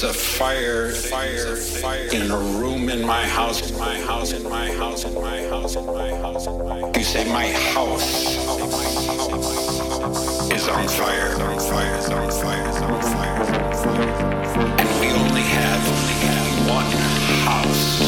There's a fire, fire, fire in a room in my house, in my house, in my house, in my house, in my house. You say my house is on fire, on fire, on fire, on fire. And we only have one house.